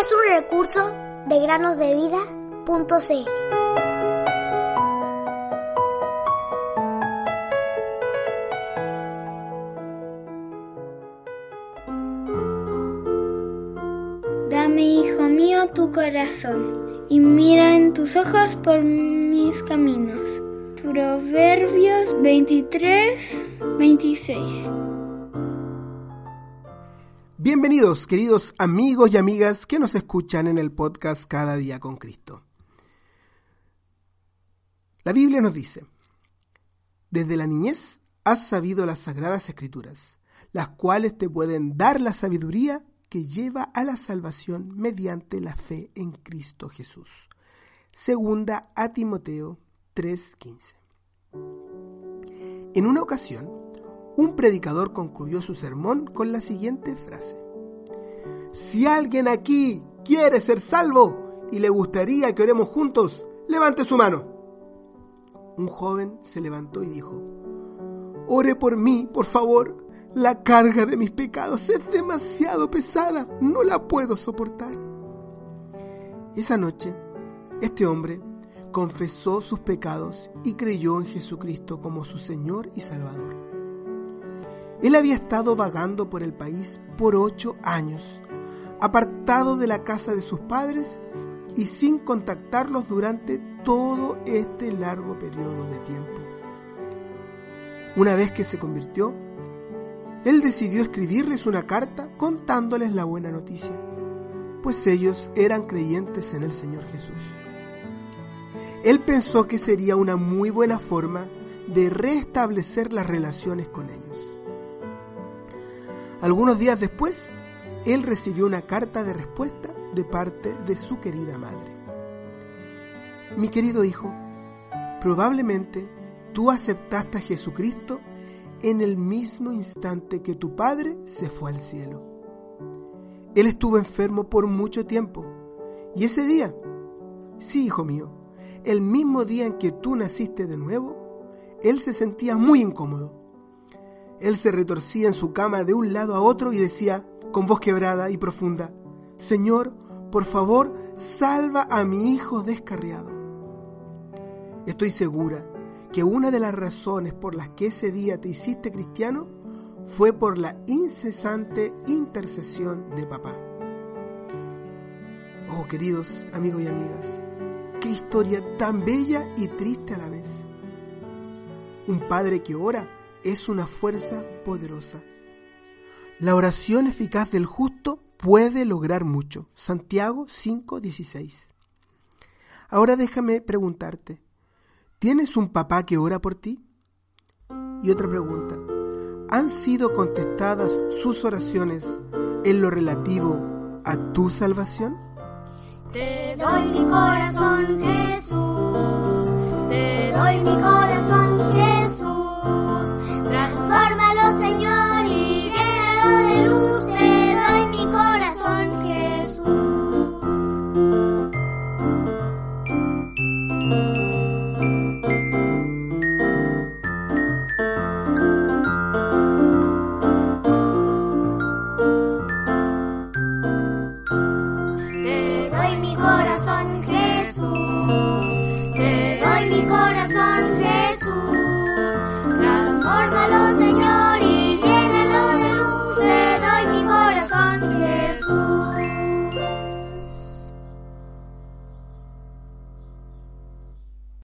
Es un recurso de granosdevida.cl. Dame, hijo mío, tu corazón, y mira en tus ojos por mis caminos. Proverbios 23, 26. Bienvenidos, queridos amigos y amigas que nos escuchan en el podcast Cada día con Cristo. La Biblia nos dice, desde la niñez has sabido las sagradas escrituras, las cuales te pueden dar la sabiduría que lleva a la salvación mediante la fe en Cristo Jesús. Segunda a Timoteo 3:15. En una ocasión, un predicador concluyó su sermón con la siguiente frase. Si alguien aquí quiere ser salvo y le gustaría que oremos juntos, levante su mano. Un joven se levantó y dijo, Ore por mí, por favor. La carga de mis pecados es demasiado pesada, no la puedo soportar. Esa noche, este hombre confesó sus pecados y creyó en Jesucristo como su Señor y Salvador. Él había estado vagando por el país por ocho años, apartado de la casa de sus padres y sin contactarlos durante todo este largo periodo de tiempo. Una vez que se convirtió, él decidió escribirles una carta contándoles la buena noticia, pues ellos eran creyentes en el Señor Jesús. Él pensó que sería una muy buena forma de restablecer las relaciones con ellos. Algunos días después, él recibió una carta de respuesta de parte de su querida madre. Mi querido hijo, probablemente tú aceptaste a Jesucristo en el mismo instante que tu padre se fue al cielo. Él estuvo enfermo por mucho tiempo y ese día, sí, hijo mío, el mismo día en que tú naciste de nuevo, él se sentía muy incómodo. Él se retorcía en su cama de un lado a otro y decía, con voz quebrada y profunda, Señor, por favor, salva a mi hijo descarriado. Estoy segura que una de las razones por las que ese día te hiciste cristiano fue por la incesante intercesión de papá. Oh, queridos amigos y amigas, qué historia tan bella y triste a la vez. Un padre que ora es una fuerza poderosa. La oración eficaz del justo puede lograr mucho. Santiago 5:16. Ahora déjame preguntarte, ¿tienes un papá que ora por ti? Y otra pregunta, ¿han sido contestadas sus oraciones en lo relativo a tu salvación? Te doy mi corazón,